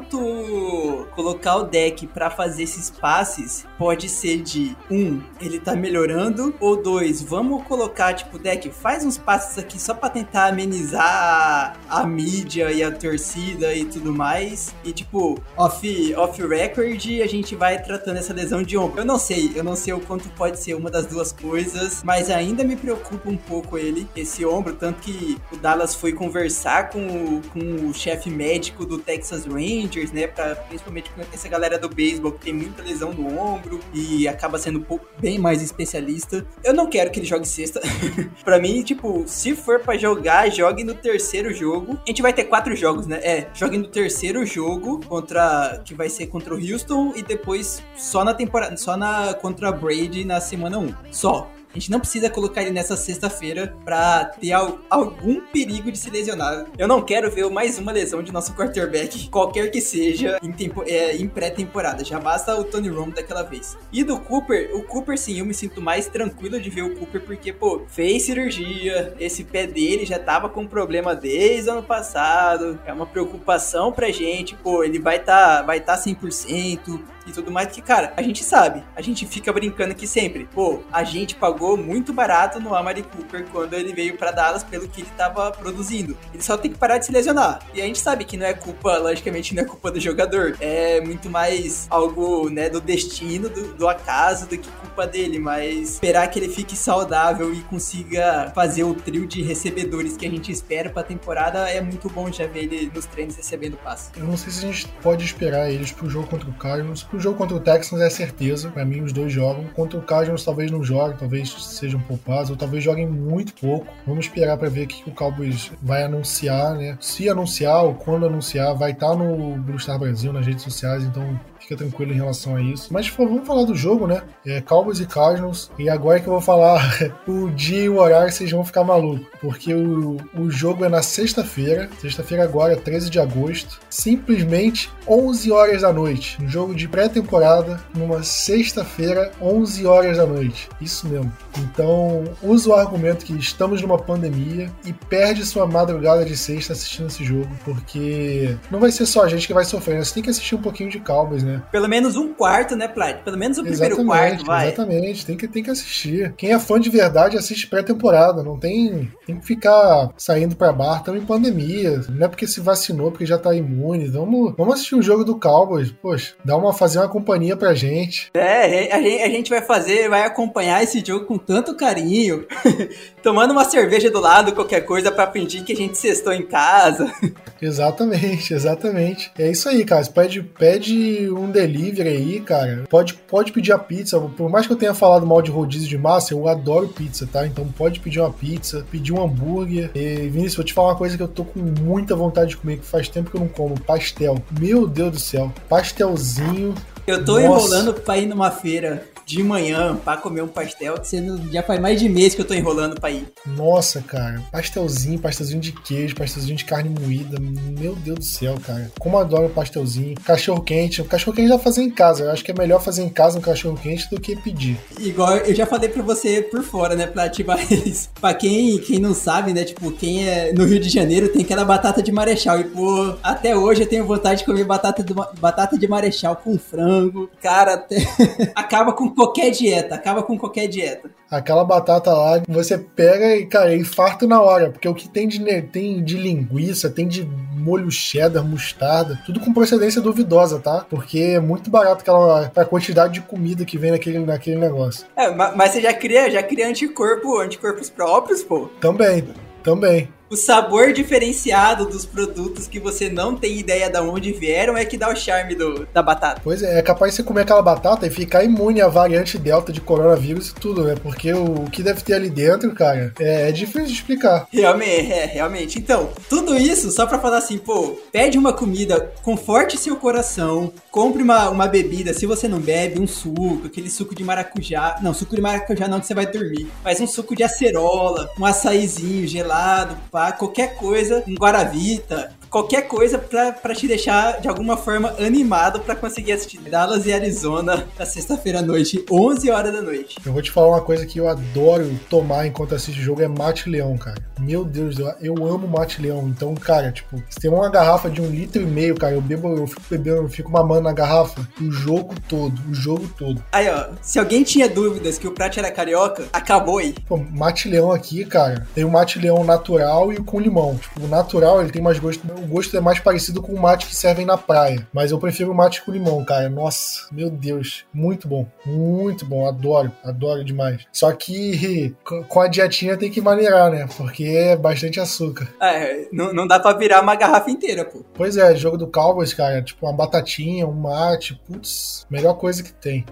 colocar o deck para fazer esses passes pode ser de um, ele tá melhorando, ou dois, vamos colocar tipo deck, faz uns passes aqui só para tentar amenizar a, a, mídia e a torcida e tudo mais. E tipo, off, off record, a gente vai tratando essa lesão de ombro. Eu não sei, eu não sei o quanto pode ser uma das duas coisas, mas ainda me preocupa um pouco ele, esse ombro, tanto que o Dallas foi conversar com o, com o chefe médico do Texas Rangers, né, pra, principalmente com essa galera do beisebol que tem muita lesão no ombro e acaba sendo um pouco, bem mais especialista. Eu não quero que ele jogue sexta. pra mim, tipo, se for para jogar, jogue no terceiro jogo. A gente vai ter quatro jogos, né? É, jogue no terceiro jogo contra que vai ser contra o Houston e depois só na temporada, só na contra a Brady na semana 1. Só. A gente não precisa colocar ele nessa sexta-feira para ter algum perigo de se lesionar. Eu não quero ver mais uma lesão de nosso quarterback, qualquer que seja, em, é, em pré-temporada. Já basta o Tony Romo daquela vez. E do Cooper, o Cooper sim, eu me sinto mais tranquilo de ver o Cooper porque, pô, fez cirurgia, esse pé dele já tava com problema desde o ano passado. É uma preocupação pra gente, pô, ele vai tá, vai tá 100% e tudo mais, que, cara, a gente sabe, a gente fica brincando aqui sempre. Pô, a gente pagou muito barato no Amari Cooper quando ele veio para Dallas pelo que ele estava produzindo. Ele só tem que parar de se lesionar. E a gente sabe que não é culpa, logicamente, não é culpa do jogador. É muito mais algo, né, do destino, do, do acaso, do que culpa dele. Mas esperar que ele fique saudável e consiga fazer o trio de recebedores que a gente espera para a temporada é muito bom já ver ele nos treinos recebendo passe. Eu não sei se a gente pode esperar eles pro jogo contra o Cardinals. Pro jogo contra o Texans é certeza. Para mim, os dois jogam. Contra o Cardinals talvez não jogue, talvez sejam poupados ou talvez joguem muito pouco. Vamos esperar para ver o que o Cowboys vai anunciar, né? Se anunciar ou quando anunciar, vai estar tá no Blue Star Brasil nas redes sociais, então fica tranquilo em relação a isso. Mas vamos falar do jogo, né? É, Cowboys e Cardinals. E agora que eu vou falar o dia e o horário, vocês vão ficar malucos. Porque o, o jogo é na sexta-feira, sexta-feira agora, 13 de agosto. Simplesmente 11 horas da noite. Um jogo de pré-temporada, numa sexta-feira, 11 horas da noite. Isso mesmo. Então, usa o argumento que estamos numa pandemia e perde sua madrugada de sexta assistindo esse jogo, porque não vai ser só a gente que vai sofrer, né? você tem que assistir um pouquinho de Cowboys, né? Pelo menos um quarto, né, Plat? Pelo menos o primeiro exatamente, quarto, vai. Exatamente, tem que, tem que assistir. Quem é fã de verdade assiste pré-temporada, não tem, tem que ficar saindo pra bar, estamos em pandemia, não é porque se vacinou, porque já tá imune, vamos, vamos assistir o jogo do Cowboys, poxa, dá uma, fazer uma companhia pra gente. É, a gente, a gente vai fazer, vai acompanhar esse jogo com tanto carinho, tomando uma cerveja do lado, qualquer coisa, para fingir que a gente cestou em casa. Exatamente, exatamente. É isso aí, cara. Pede, pede um delivery aí, cara. Pode, pode pedir a pizza. Por mais que eu tenha falado mal de rodízio de massa, eu adoro pizza, tá? Então pode pedir uma pizza, pedir um hambúrguer. E, Vinícius, vou te falar uma coisa que eu tô com muita vontade de comer, que faz tempo que eu não como. Pastel. Meu Deus do céu. Pastelzinho. Eu tô Nossa. enrolando pra ir numa feira de manhã pra comer um pastel, sendo já faz mais de mês que eu tô enrolando pra ir. Nossa, cara, pastelzinho, pastelzinho de queijo, pastelzinho de carne moída, meu Deus do céu, cara. Como adoro pastelzinho. Cachorro quente, o cachorro quente já fazer em casa. Eu acho que é melhor fazer em casa um cachorro quente do que pedir. Igual eu já falei pra você por fora, né, Plat? Mas pra quem, quem não sabe, né, tipo, quem é no Rio de Janeiro tem aquela batata de marechal. E, pô, até hoje eu tenho vontade de comer batata de, batata de marechal com frango. Cara, até... acaba com qualquer dieta, acaba com qualquer dieta. Aquela batata lá, você pega e, cara, infarto na hora, porque o que tem de, tem de linguiça, tem de molho cheddar, mostarda, tudo com procedência duvidosa, tá? Porque é muito barato aquela a quantidade de comida que vem naquele, naquele negócio. É, mas você já cria, já cria anticorpo, anticorpos próprios, pô? Também, também o sabor diferenciado dos produtos que você não tem ideia de onde vieram é que dá o charme do, da batata. Pois é, é capaz de você comer aquela batata e ficar imune à variante delta de coronavírus e tudo, né? Porque o, o que deve ter ali dentro, cara, é, é, difícil de explicar. Realmente, é, realmente. Então, tudo isso só pra falar assim, pô, pede uma comida, conforte seu coração, compre uma, uma bebida, se você não bebe, um suco, aquele suco de maracujá. Não, suco de maracujá não, que você vai dormir. Mas um suco de acerola, um açaizinho gelado, pá, qualquer coisa, um Guaravita, qualquer coisa para te deixar de alguma forma animado para conseguir assistir Dallas e Arizona na sexta-feira à noite, 11 horas da noite. Eu vou te falar uma coisa que eu adoro tomar enquanto assisto o jogo é mate leão, cara. Meu Deus, eu, eu amo mate leão. Então, cara, tipo, se tem uma garrafa de um litro e meio, cara, eu bebo, eu fico bebendo, eu fico mamando na garrafa o jogo todo, o jogo todo. Aí, ó, se alguém tinha dúvidas que o prato era carioca, acabou aí. Pô, mate leão aqui, cara, tem o mate leão natural e o com limão. Tipo, o natural, ele tem mais gosto o gosto é mais parecido com o mate que servem na praia. Mas eu prefiro o mate com limão, cara. Nossa, meu Deus. Muito bom. Muito bom. Adoro. Adoro demais. Só que com a dietinha tem que maneirar, né? Porque é bastante açúcar. É, não, não dá pra virar uma garrafa inteira, pô. Pois é, jogo do Cowboys, cara. Tipo, uma batatinha, um mate. Putz, melhor coisa que tem.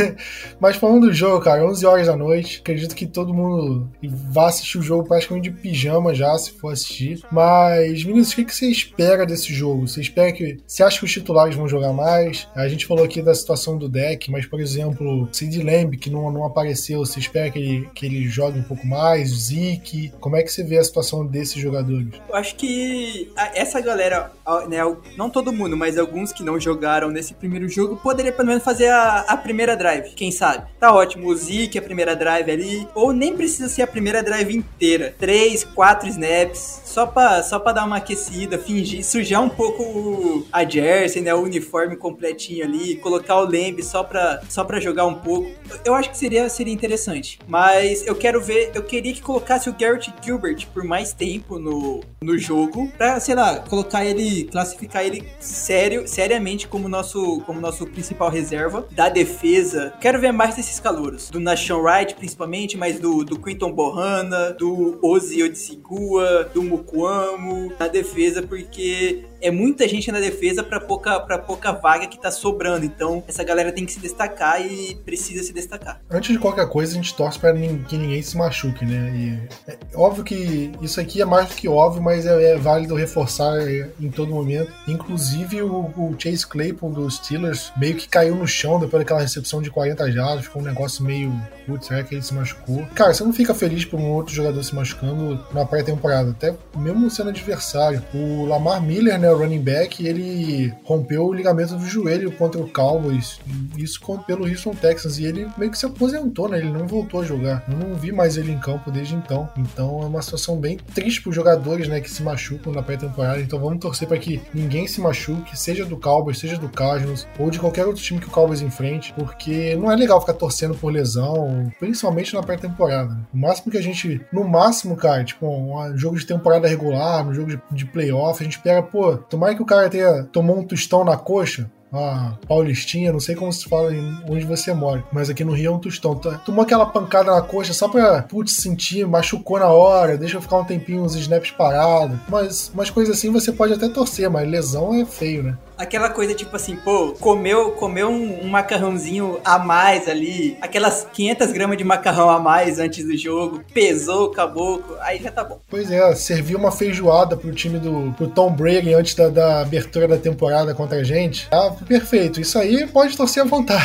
Mas falando do jogo, cara, 11 horas da noite. Acredito que todo mundo vá assistir o jogo praticamente de pijama já, se for assistir. Mas, meninos, o que vocês espera desse jogo? Você espera que. Você acha que os titulares vão jogar mais? A gente falou aqui da situação do deck, mas, por exemplo, Sid Lamb, que não, não apareceu, você espera que ele, que ele jogue um pouco mais? Zeke? Como é que você vê a situação desses jogadores? Eu acho que essa galera, né, não todo mundo, mas alguns que não jogaram nesse primeiro jogo, poderia pelo menos fazer a, a primeira drive, quem sabe? Tá ótimo, o Zeke, a primeira drive ali, ou nem precisa ser a primeira drive inteira. Três, quatro snaps, só pra, só pra dar uma aquecida, fingir, sujar um pouco a jersey, né, o uniforme completinho ali, colocar o Lembe só pra, só pra jogar um pouco. Eu acho que seria, seria interessante. Mas eu quero ver, eu queria que colocasse o Garrett Gilbert por mais tempo no, no jogo, pra, sei lá, colocar ele, classificar ele sério, seriamente como nosso, como nosso principal reserva da defesa. Quero ver mais desses calouros, do Nashon Wright principalmente, mas do, do Quinton Bohanna, do Ozzy Odsigua, do Mukwamo na defesa, porque é muita gente na defesa para pouca, pra pouca vaga que tá sobrando. Então, essa galera tem que se destacar e precisa se destacar. Antes de qualquer coisa, a gente torce para que ninguém se machuque, né? E é óbvio que isso aqui é mais do que óbvio, mas é, é válido reforçar é, em todo momento. Inclusive, o, o, Chase Claypool dos Steelers meio que caiu no chão depois daquela recepção de 40 jardas. Ficou um negócio meio. Putz, será que ele se machucou? Cara, você não fica feliz por um outro jogador se machucando na pré-temporada, até mesmo sendo adversário. O Lamar Miller, né? Né, o running back, ele rompeu o ligamento do joelho contra o Cowboys, isso pelo Houston Texans, e ele meio que se aposentou, né, ele não voltou a jogar. Eu não vi mais ele em campo desde então. Então é uma situação bem triste para os jogadores, né, que se machucam na pré-temporada. Então vamos torcer para que ninguém se machuque, seja do Cowboys, seja do Cardinals, ou de qualquer outro time que o Cowboys enfrente, porque não é legal ficar torcendo por lesão, principalmente na pré-temporada. O máximo que a gente, no máximo, cara, tipo, um jogo de temporada regular, no jogo de, de playoff, a gente pega, pô, tomara que o cara tenha tomou um tostão na coxa, a Paulistinha, não sei como se fala onde você mora, mas aqui no Rio é um tostão. Tomou aquela pancada na coxa só pra, putz, sentir, machucou na hora, deixa eu ficar um tempinho os snaps parados. Mas umas coisas assim você pode até torcer, mas lesão é feio, né? aquela coisa tipo assim, pô, comeu, comeu um, um, macarrãozinho a mais ali, aquelas 500 gramas de macarrão a mais antes do jogo, pesou o caboclo, aí já tá bom. Pois é, serviu uma feijoada pro time do pro Tom Brady antes da, da abertura da temporada contra a gente. Ah, perfeito, isso aí pode torcer à vontade.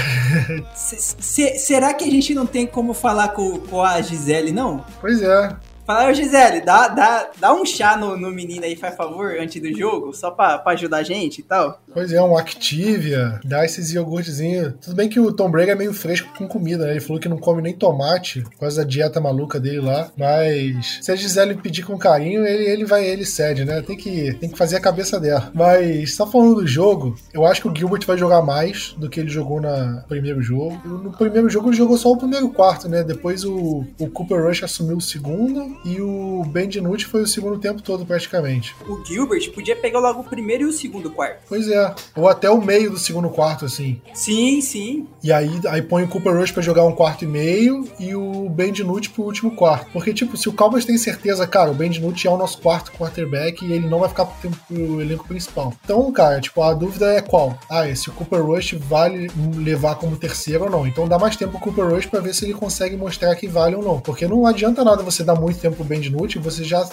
será que a gente não tem como falar com, com a Gisele, não? Pois é. Fala, Gisele, dá, dá, dá um chá no, no menino aí, faz favor, antes do jogo, só pra, pra ajudar a gente e tal. Pois é, um Activia, dá esses iogurtezinhos. Tudo bem que o Tom Brady é meio fresco com comida, né? Ele falou que não come nem tomate, por causa da dieta maluca dele lá. Mas se a Gisele pedir com carinho, ele, ele vai, ele cede, né? Tem que, tem que fazer a cabeça dela. Mas, só falando do jogo, eu acho que o Gilbert vai jogar mais do que ele jogou no primeiro jogo. No primeiro jogo ele jogou só o primeiro quarto, né? Depois o, o Cooper Rush assumiu o segundo e o Ben DiNucci foi o segundo tempo todo praticamente. O Gilbert podia pegar logo o primeiro e o segundo quarto. Pois é, ou até o meio do segundo quarto, assim. Sim, sim. E aí, aí põe o Cooper Rush pra jogar um quarto e meio e o Ben DiNucci pro último quarto. Porque, tipo, se o Cowboys tem certeza, cara, o Ben DiNucci é o nosso quarto quarterback e ele não vai ficar pro, tempo, pro elenco principal. Então, cara, tipo, a dúvida é qual? Ah, é se o Cooper Rush vale levar como terceiro ou não. Então dá mais tempo pro Cooper Rush pra ver se ele consegue mostrar que vale ou não. Porque não adianta nada você dar muito tempo pro Ben DiNucci você já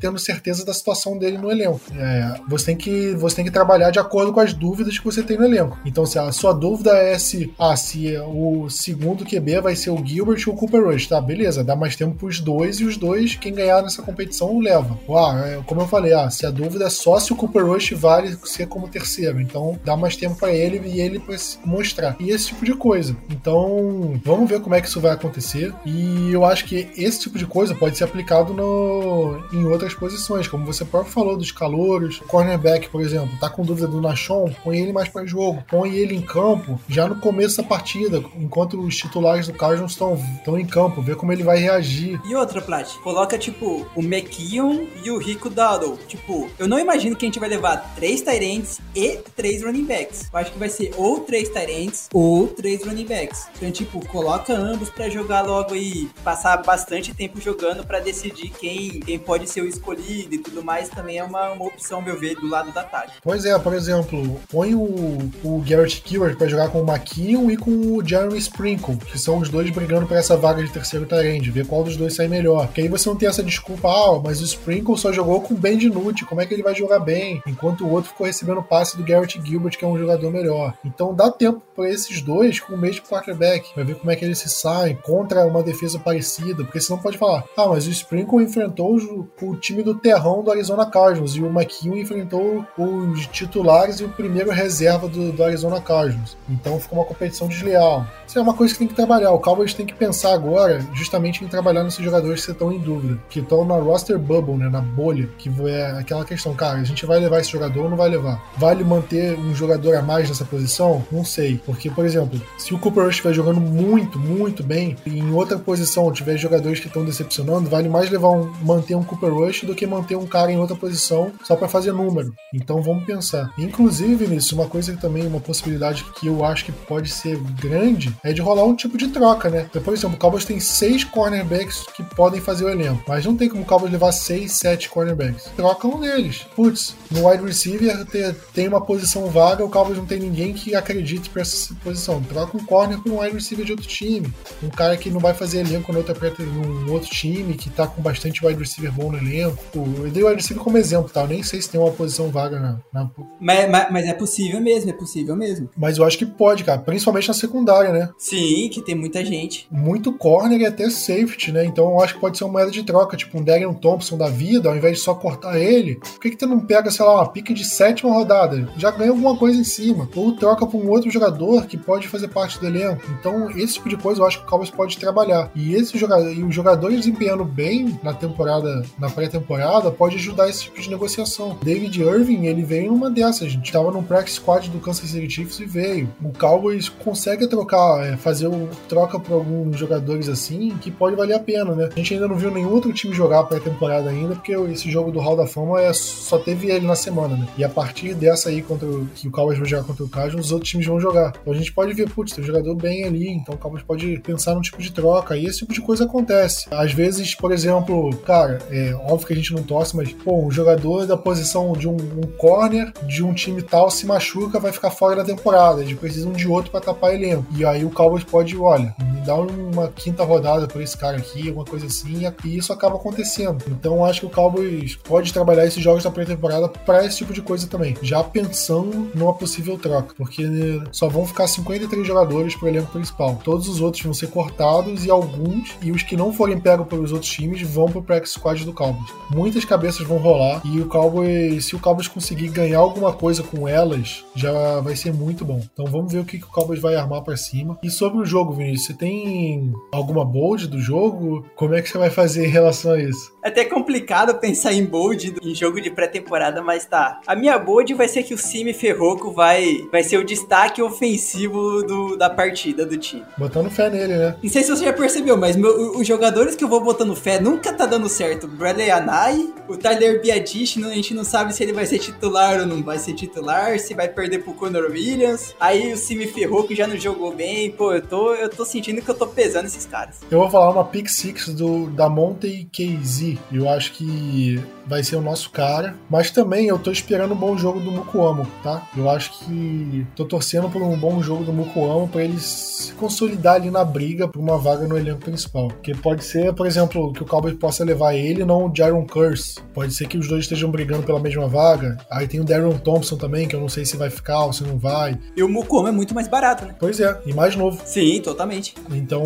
tendo certeza da situação dele no elenco. É, você, tem que, você tem que trabalhar de acordo com as dúvidas que você tem no elenco. Então, se a sua dúvida é se, ah, se o segundo QB vai ser o Gilbert ou o Cooper Rush, tá? Beleza, dá mais tempo pros dois e os dois, quem ganhar nessa competição, leva. Ah, é, como eu falei, ah, se a dúvida é só se o Cooper Rush vale ser como terceiro, então dá mais tempo para ele e ele pra mostrar. E esse tipo de coisa. Então, vamos ver como é que isso vai acontecer. E eu acho que esse tipo de coisa pode ser aplicado no, em outras posições, como você próprio falou dos calouros, cornerback, por exemplo, tá com dúvida do Nachon, põe ele mais para jogo, põe ele em campo já no começo da partida, enquanto os titulares do Cardinals estão estão em campo, ver como ele vai reagir. E outra, Plat, coloca tipo o McKeon e o Rico Dowdle. Tipo, eu não imagino que a gente vai levar três Tyrants e três running backs. Eu acho que vai ser ou três Tyrants ou três running backs. Então, tipo, coloca ambos para jogar logo e passar bastante tempo jogando para decidir quem, quem pode ser o escolhido e tudo mais. Também é uma, uma opção, meu ver, do lado da tática. Pois é, por exemplo, põe o, o Garrett Killard para jogar com o McKeon e com o Jeremy Sprinkle, que são os dois brigando por essa vaga de terceiro Tyrande, ver qual dos dois sai melhor. Que aí você não tem essa desculpa, ah, mas o Sprinkle só jogou com o Ben DiNucci, como é que ele vai jogar bem? Enquanto o outro ficou recebendo passe do Garrett Gilbert, que é um jogador melhor. Então dá tempo para esses dois com o mesmo quarterback, pra ver como é que eles se saem contra uma defesa parecida, porque senão pode falar, ah, mas o Sprinkle enfrentou o, time do terrão do Arizona Cardinals e o McKeon enfrentou os titulares e o primeiro reserva do, do Arizona Cardinals. Então ficou uma competição desleal. Isso é uma coisa que tem que trabalhar. O Cowboys tem que pensar agora justamente em trabalhar nesses jogadores que estão em dúvida, que estão na roster bubble, né, na bolha, que é aquela questão, cara, a gente vai levar esse jogador ou não vai levar? Vale manter um jogador a mais nessa posição? Não sei. Porque, por exemplo, se o Cooper Rush estiver jogando muito, muito bem, e em outra posição tiver jogadores que estão decepcionando, vale mais levar um, manter um Cooper Rush do que manter um cara em outra posição só para fazer número. Então vamos pensar. Inclusive, Vinícius, uma coisa que também, uma possibilidade que eu acho que pode ser grande é de rolar um tipo de troca, né? Então, por exemplo, o Cowboys tem seis cornerbacks que podem fazer o elenco, mas não tem como o Cowboys levar seis, sete cornerbacks. Troca um deles. Putz, no wide receiver tem uma posição vaga, o Cowboys não tem ninguém que acredite para essa posição. Troca um corner por um wide receiver de outro time. Um cara que não vai fazer elenco no outro, num outro time, que tá com bastante wide receiver bom no elenco. Eu dei o wide receiver como exemplo, tá? Eu nem sei se tem uma posição vaga na. na... Mas, mas, mas, é possível mesmo, é possível mesmo. Mas eu acho que pode, cara. Principalmente na secundária, né? Sim, que tem muita gente. Muito corner e até safety, né? Então eu acho que pode ser uma moeda de troca, tipo um Darian Thompson da vida, ao invés de só cortar ele, por que, que tu não pega, sei lá, uma pique de sétima rodada? Já ganha alguma coisa em cima. Ou troca pra um outro jogador que pode fazer parte do elenco. Então, esse tipo de coisa eu acho que o Cowboys pode trabalhar. E esse jogador, e os jogadores desempenhando bem na temporada, na pré-temporada, pode ajudar esse tipo de negociação. David Irving, ele veio numa dessas. A gente tava num practice squad do Kansas City Chiefs e veio. O Cowboys consegue trocar, é, fazer o troca por alguns jogadores assim, que pode valer a pena, né? A gente ainda não viu nenhum outro time jogar pré-temporada ainda, porque esse jogo do Hall da Fama é, só teve ele na semana, né? E a partir dessa aí, contra o, que o Cowboys vai jogar contra o Cardinals, os outros times vão jogar. Então a gente pode ver, putz, tem um jogador bem ali, então o Cowboys pode pensar num tipo de troca, e esse tipo de coisa acontece. Às vezes, por exemplo, cara, é óbvio que a gente não torce, mas, pô, um jogador da posição de um, um corner de um time tal se machuca, vai ficar fora da temporada. Eles precisam de outro para tapar elenco. E aí o Cowboys pode, olha, dá uma quinta rodada por esse cara aqui, alguma coisa assim, e isso acaba acontecendo. Então acho que o Cowboys pode trabalhar esses jogos da pré-temporada para esse tipo de coisa também, já pensando numa possível troca, porque só vão ficar 53 jogadores pro elenco principal. Todos os outros vão ser cortados e alguns, e os que não forem pegos pelos outros times, vão pro practice squad do Cowboys. Muitas cabeças vão rolar e o Cowboys, se o Cowboys conseguir ganhar alguma coisa com elas, já vai ser muito bom. Então vamos ver o que, que o Cowboys vai armar para cima. E sobre o jogo, Vinícius, você tem alguma bold do jogo? Como é que você vai fazer em relação a isso? É até complicado pensar em bold em jogo de pré-temporada, mas tá. A minha bold vai ser que o Cime Ferroco vai, vai ser o destaque ofensivo do, da partida do time. Botando fé nele, né? Não sei se você já percebeu, mas meu, os jogadores que eu vou botando fé nunca tá dando certo. Bradley Anai, o Tyler Biadish, a gente não sabe se ele vai ser titular ou não vai ser titular, se vai perder pro Conor Williams. Aí o Cime Ferroco já não jogou bem. Pô, eu tô, eu tô sentindo que eu tô pesando esses caras. Eu vou falar uma pick six do, da Monte KZ. Eu acho que vai ser o nosso cara. Mas também eu tô esperando um bom jogo do Mukuamo, tá? Eu acho que tô torcendo por um bom jogo do Mukuamo para ele se consolidar ali na briga por uma vaga no elenco principal. Porque pode ser, por exemplo, que o Cowboys possa levar ele não o Jaron Curse. Pode ser que os dois estejam brigando pela mesma vaga. Aí tem o Darren Thompson também, que eu não sei se vai ficar ou se não vai. E o Mukuamo é muito mais barato, né? Pois é, e mais novo. Sim, totalmente. Então,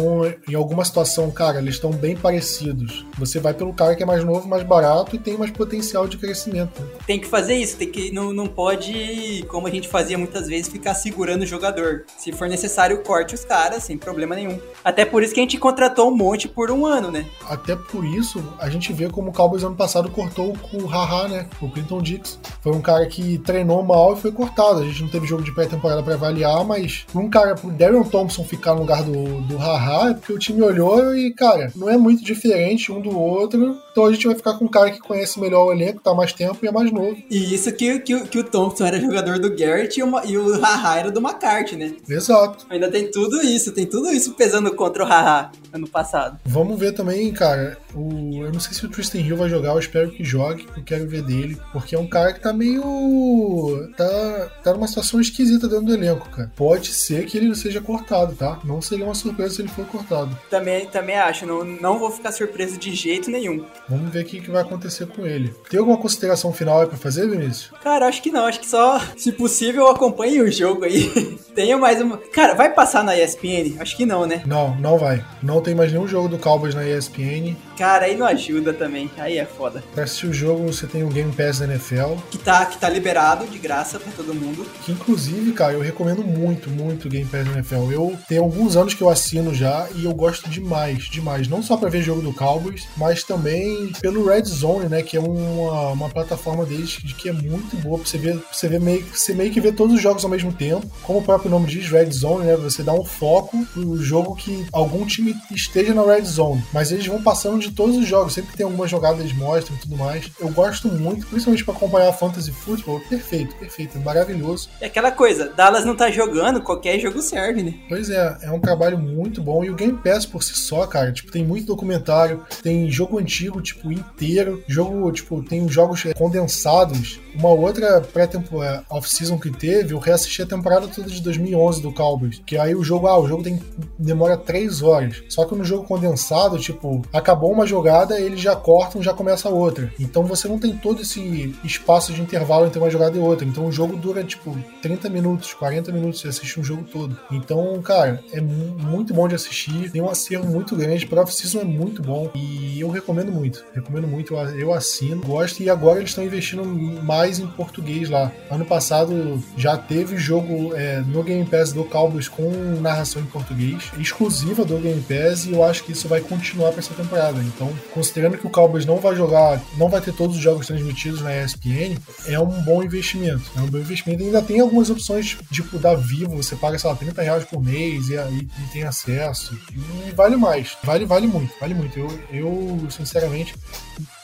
em alguma situação, cara, eles estão bem parecidos. Você vai pelo cara que é mais novo, mais barato e tem mais potencial de crescimento. Tem que fazer isso, tem que não, não pode, como a gente fazia muitas vezes, ficar segurando o jogador. Se for necessário, corte os caras sem problema nenhum. Até por isso que a gente contratou um monte por um ano, né? Até por isso, a gente vê como o Cowboys ano passado cortou o Haha, né? O Clinton Dix. Foi um cara que treinou mal e foi cortado. A gente não teve jogo de pré-temporada para avaliar, mas um cara, pro Darren Thompson ficar no lugar do, do Haha, é porque o time olhou e, cara, não é muito diferente um do outro. Então a gente vai ficar com um cara que conhece melhor o elenco, tá mais tempo e é mais novo. E isso que, que, que o Thompson era jogador do Garrett e o, e o Haha era do McCarthy, né? Exato. Ainda tem tudo isso, tem tudo isso pesando contra o Haha ano passado. Vamos ver também, cara, o, eu não sei se o Tristan Hill vai jogar, eu espero que jogue, eu quero ver dele, porque é um cara que tá meio. tá, tá numa situação esquisita dentro do elenco, cara. Pode ser que ele seja cortado, tá? Não seria uma surpresa se ele for cortado. Também, também acho, não, não vou ficar surpreso de jeito nenhum. Vamos ver o que, que vai acontecer com ele. Tem alguma consideração final aí pra fazer, Vinícius? Cara, acho que não, acho que só, se possível, acompanhe o jogo aí. Tenha mais uma. Cara, vai passar na ESPN? Acho que não, né? Não, não vai. Não tem mais nenhum jogo do Cowboys na ESPN. Cara, aí não ajuda também. Aí é foda. Pra assistir o jogo, você tem o Game Pass da NFL. Que tá, que tá liberado de graça pra todo mundo. Que inclusive, cara, eu recomendo muito, muito o Game Pass da NFL. Eu tenho alguns anos que eu assino já e eu gosto demais, demais. Não só pra ver jogo do Cowboys, mas também pelo Red Zone, né? Que é uma, uma plataforma deles que é muito boa pra você ver, pra você ver meio, você meio que ver todos os jogos ao mesmo tempo. Como o próprio nome diz, Red Zone, né? Você dá um foco pro jogo que algum time esteja na Red Zone. Mas eles vão passando de todos os jogos. Sempre que tem alguma jogada, eles mostram e tudo mais. Eu gosto muito, principalmente para acompanhar Fantasy Football. Perfeito, perfeito, maravilhoso. É aquela coisa, Dallas não tá jogando, qualquer jogo serve, né? Pois é, é um trabalho muito bom. E o Game Pass por si só, cara, tipo, tem muito documentário, tem jogo antigo, tipo, inteiro. Jogo, tipo, tem jogos condensados. Uma outra pré-temporada off-season que teve, eu reassisti a temporada toda de 2011 do Cowboys. Que aí o jogo, ah, o jogo tem, demora 3 horas. Só que no jogo condensado, tipo, acabou uma jogada, eles já cortam, já começa outra. Então você não tem todo esse espaço de intervalo entre uma jogada e outra. Então o jogo dura, tipo, 30 minutos, 40 minutos, você assiste um jogo todo. Então, cara, é muito bom de assistir. Tem um acervo muito grande. Para off-season é muito bom. E eu recomendo muito. Recomendo muito. Eu assino, gosto. E agora eles estão investindo mais em português lá. Ano passado já teve jogo é, no Game Pass do Cowboys com narração em português, exclusiva do Game Pass. E eu acho que isso vai continuar para essa temporada. Então, considerando que o Cowboys não vai jogar, não vai ter todos os jogos transmitidos na ESPN, é um bom investimento. É um bom investimento. Ainda tem algumas opções, tipo, da Vivo, você paga, sei lá, 30 reais por mês e, e tem acesso. E vale mais. Vale, vale muito, vale muito. Eu, eu sinceramente.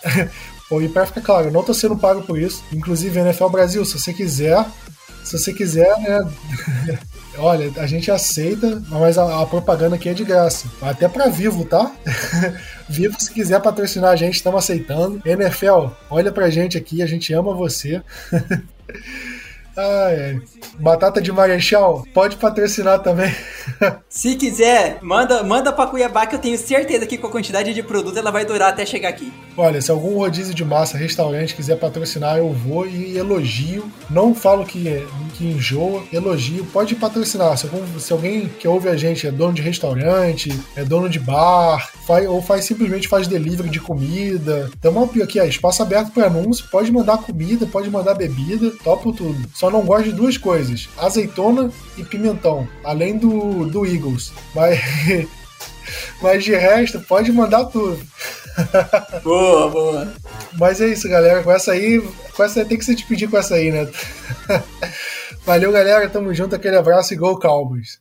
e pra ficar claro, eu não tô sendo pago por isso. Inclusive, NFL Brasil, se você quiser, se você quiser, né? Olha, a gente aceita, mas a, a, propaganda aqui é de graça. Até pra Vivo, tá? Vivo, se quiser patrocinar a gente, estamos aceitando. NFL, olha pra gente aqui, a gente ama você. Ai. Batata de Marechal, pode patrocinar também. Se quiser, manda, manda pra Cuiabá que eu tenho certeza que com a quantidade de produto ela vai durar até chegar aqui. Olha, se algum rodízio de massa, restaurante quiser patrocinar, eu vou e elogio. Não falo que, que enjoa, elogio. Pode patrocinar. Se, algum, se alguém que ouve a gente é dono de restaurante, é dono de bar, faz, ou faz simplesmente faz delivery de comida. Tamo aqui, ó, espaço aberto para anúncio. Pode mandar comida, pode mandar bebida, topo tudo. Só não gosto de duas coisas: azeitona e pimentão, além do, do Eagles. Mas, mas de resto, pode mandar tudo. Boa, boa. Mas é isso, galera. Com essa aí, com essa tem que se despedir com essa aí, né? Valeu, galera. Tamo junto. Aquele abraço e Go Cowboys.